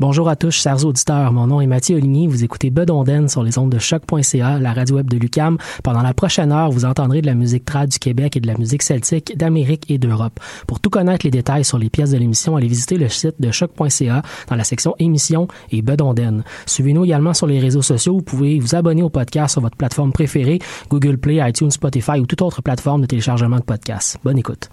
Bonjour à tous, chers auditeurs. Mon nom est Mathieu Oligny. Vous écoutez Bedonden sur les ondes de choc.ca, la radio web de Lucam. Pendant la prochaine heure, vous entendrez de la musique trad du Québec et de la musique celtique d'Amérique et d'Europe. Pour tout connaître les détails sur les pièces de l'émission, allez visiter le site de choc.ca dans la section émissions et Bedonden. Suivez-nous également sur les réseaux sociaux. Vous pouvez vous abonner au podcast sur votre plateforme préférée, Google Play, iTunes, Spotify ou toute autre plateforme de téléchargement de podcasts. Bonne écoute.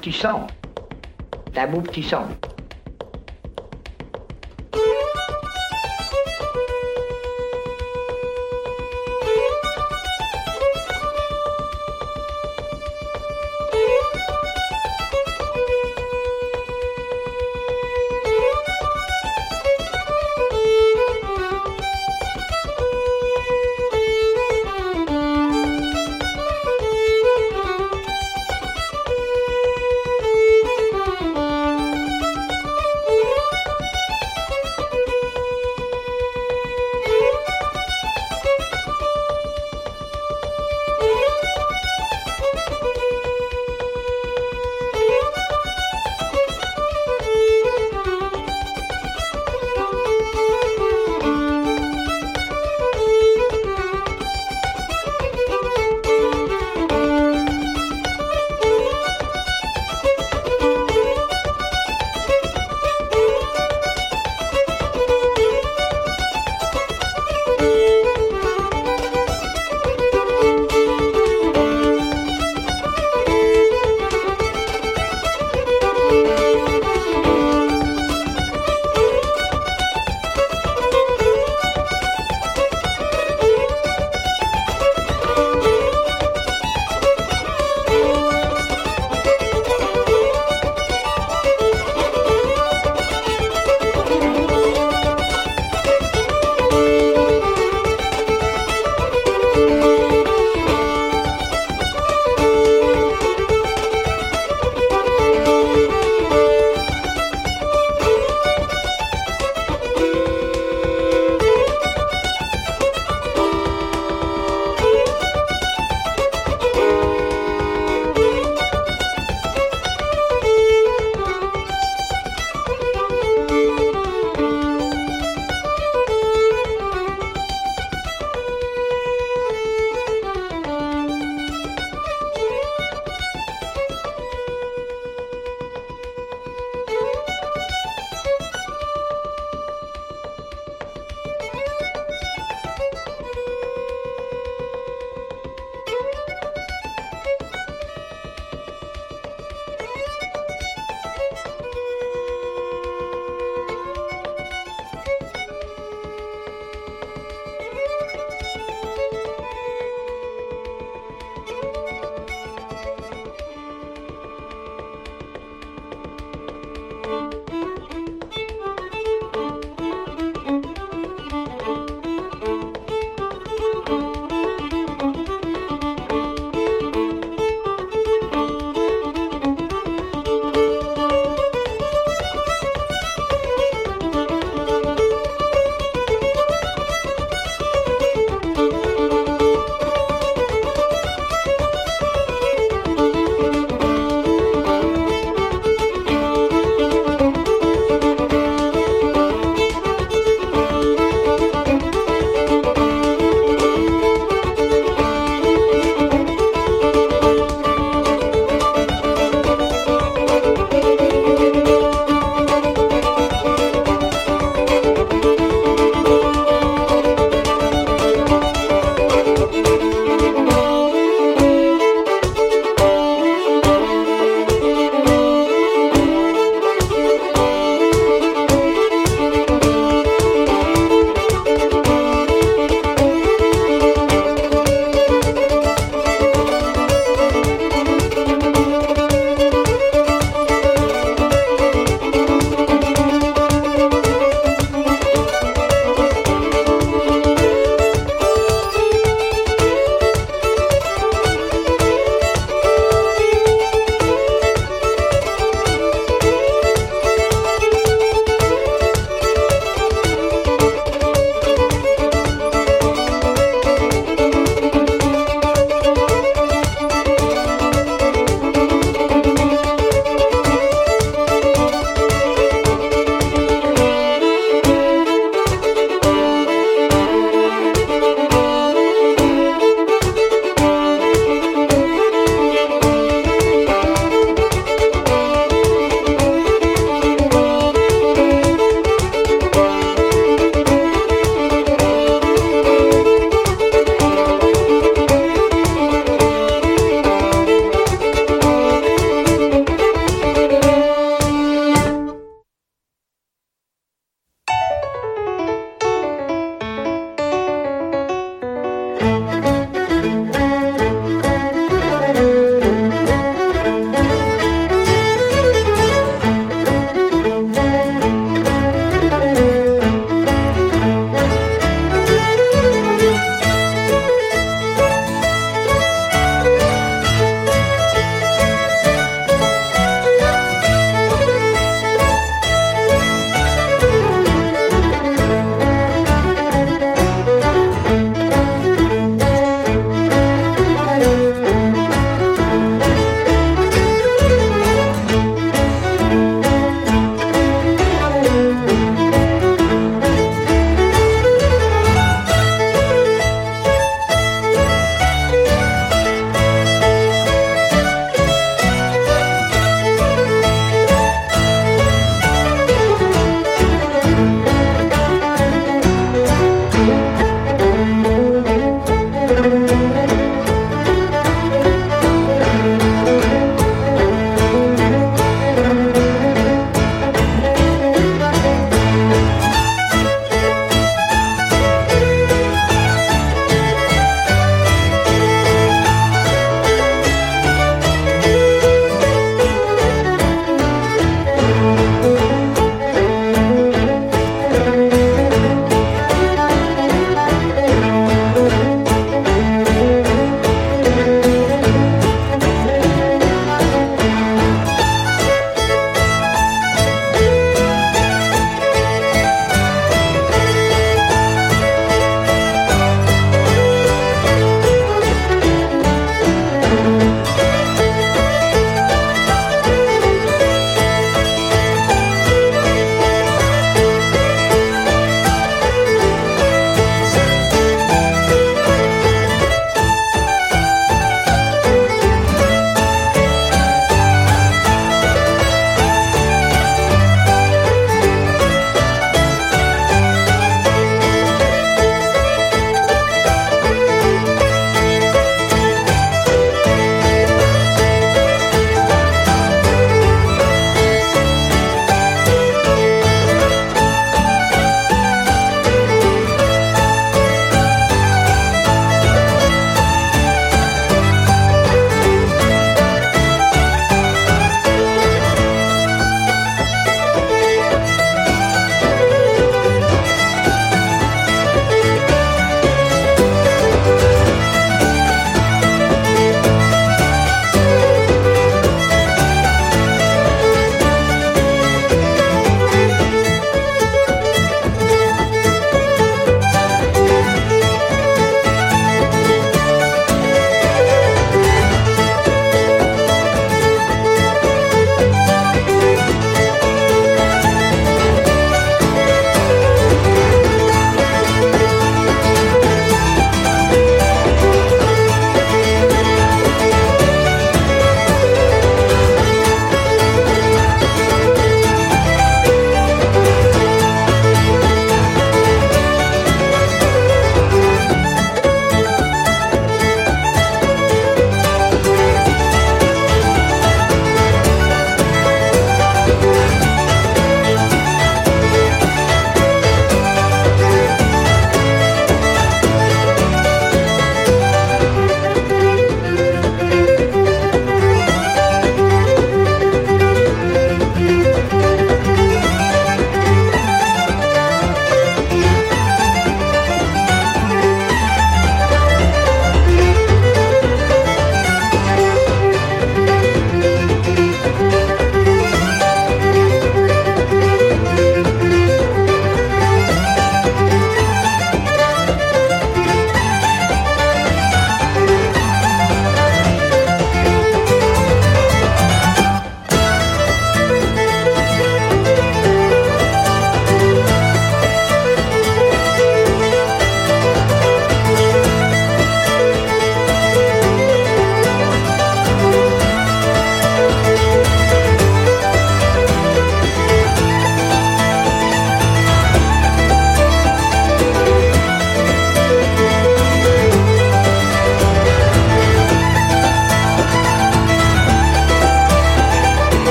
Petit un beau petit son.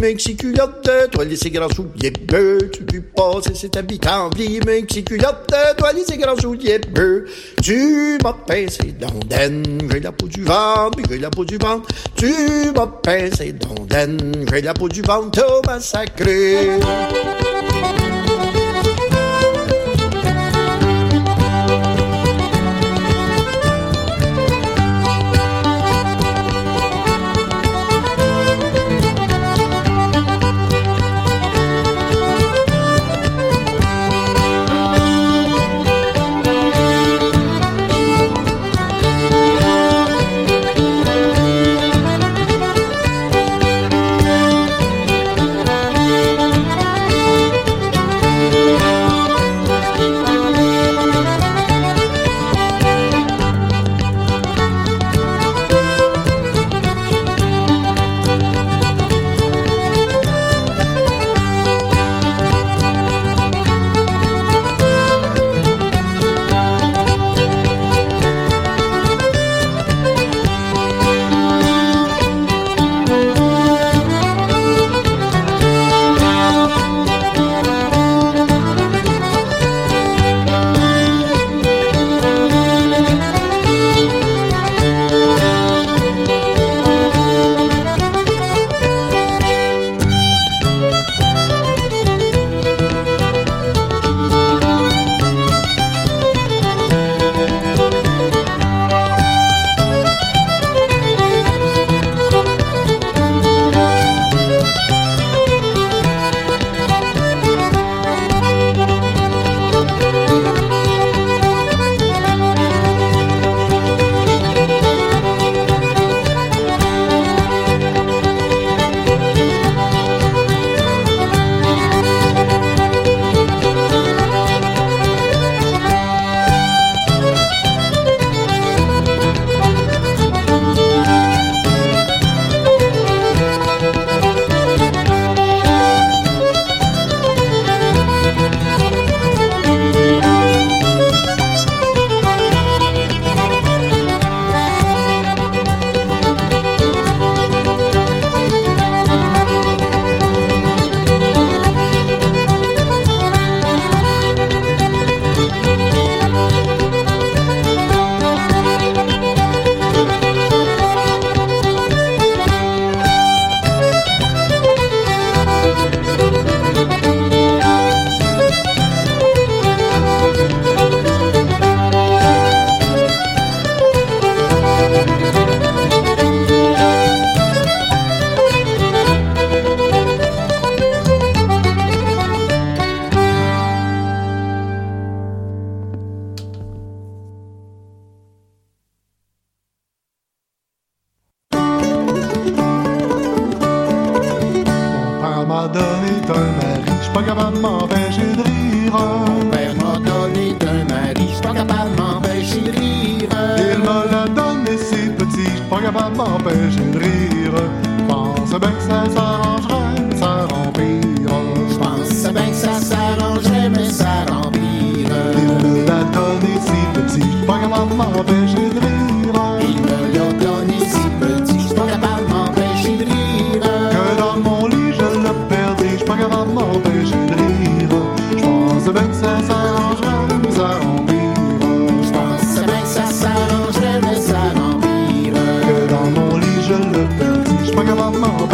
Habitant vie culotte, toi les grands souliers bleus. Tu vis passer cet habitant vie culotte, toi les grands souliers bleus. Tu m'as pincé d'ondaine, j'ai la peau du ventre, j'ai la peau du ventre. Tu m'as pincé d'ondaine, j'ai la peau du ventre, massacré.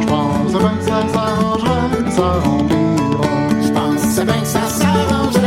Je pense bien que ça s'arrangera, ça remplira. Je pense bien que ça s'arrangera.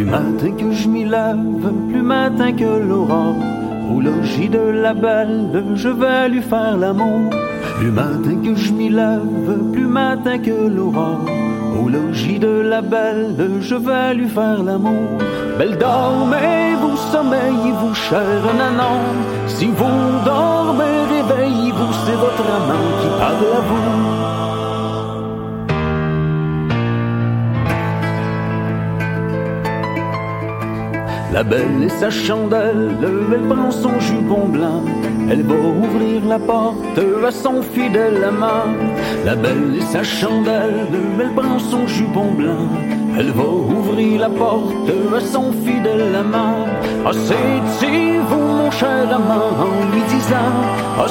Plus matin que je m'y lève, plus matin que l'aurore, au logis de la belle, je vais lui faire l'amour. Plus matin que je m'y lève, plus matin que l'aurore, au logis de la belle, je vais lui faire l'amour. Belle dormez-vous, sommeillez-vous, cher nanon. Si vous dormez, réveillez-vous, c'est votre amant qui parle à vous. La belle et sa chandelle, elle prend son jupon blanc, elle va ouvrir la porte à son fidèle amant. La belle et sa chandelle, elle prend son jupon blanc, elle va ouvrir la porte à son fidèle amant. Ah, vous, mon cher amant, en lui disant, ah,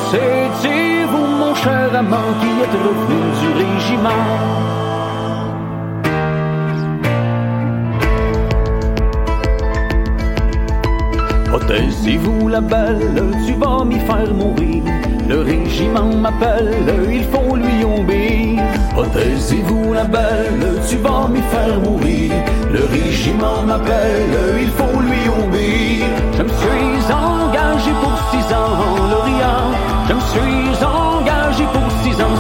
vous, mon cher amant, qui êtes revenu du régiment? Protégez-vous la belle, tu vas m'y faire mourir. Le régiment m'appelle, il faut lui obéir. Protégez-vous la belle, tu vas m'y faire mourir. Le régiment m'appelle, il faut lui obéir. Je me suis engagé pour six ans en Lorient. Je me suis engagé pour six ans,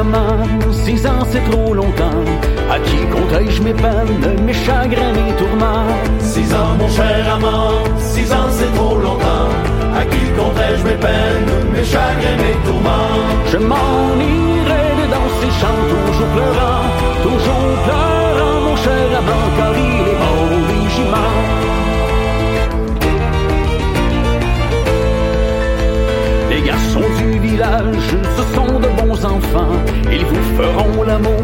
cher amant, six ans c'est trop longtemps. À qui comptais-je mes peines, mes chagrins, mes tourments? Six ans, mon cher amant, six ans c'est trop longtemps. À qui comptais-je mes peines, mes chagrins, mes tourments? Je m'en irai dans ces champs, toujours pleurant, toujours pleurant, mon cher amant, car il est mort au régiment. Les garçons du village, ce sont de enfants. Ils vous feront l'amour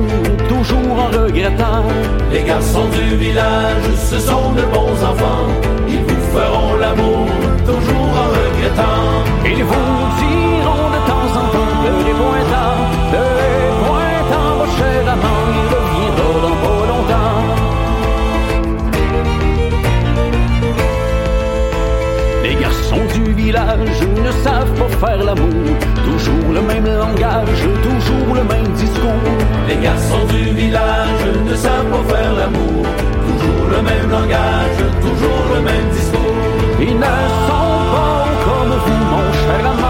toujours en regrettant. Les garçons du village, ce sont de bons enfants. Ils vous feront l'amour toujours en regrettant. Ils vous diront de temps en temps de les pointants, de les pointants, mon cher amant, il reviendra dans pas longtemps. Les garçons du village ne savent pas faire l'amour. Toujours le même langage, toujours le même discours. Les garçons du village ne savent pas faire l'amour. Toujours le même langage, toujours le même discours. Ils ne sont pas comme vous, mon cher amant.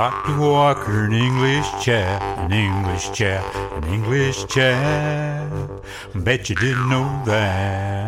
Dr. Walker, an English chap, an English chap, an English chap. Bet you didn't know that.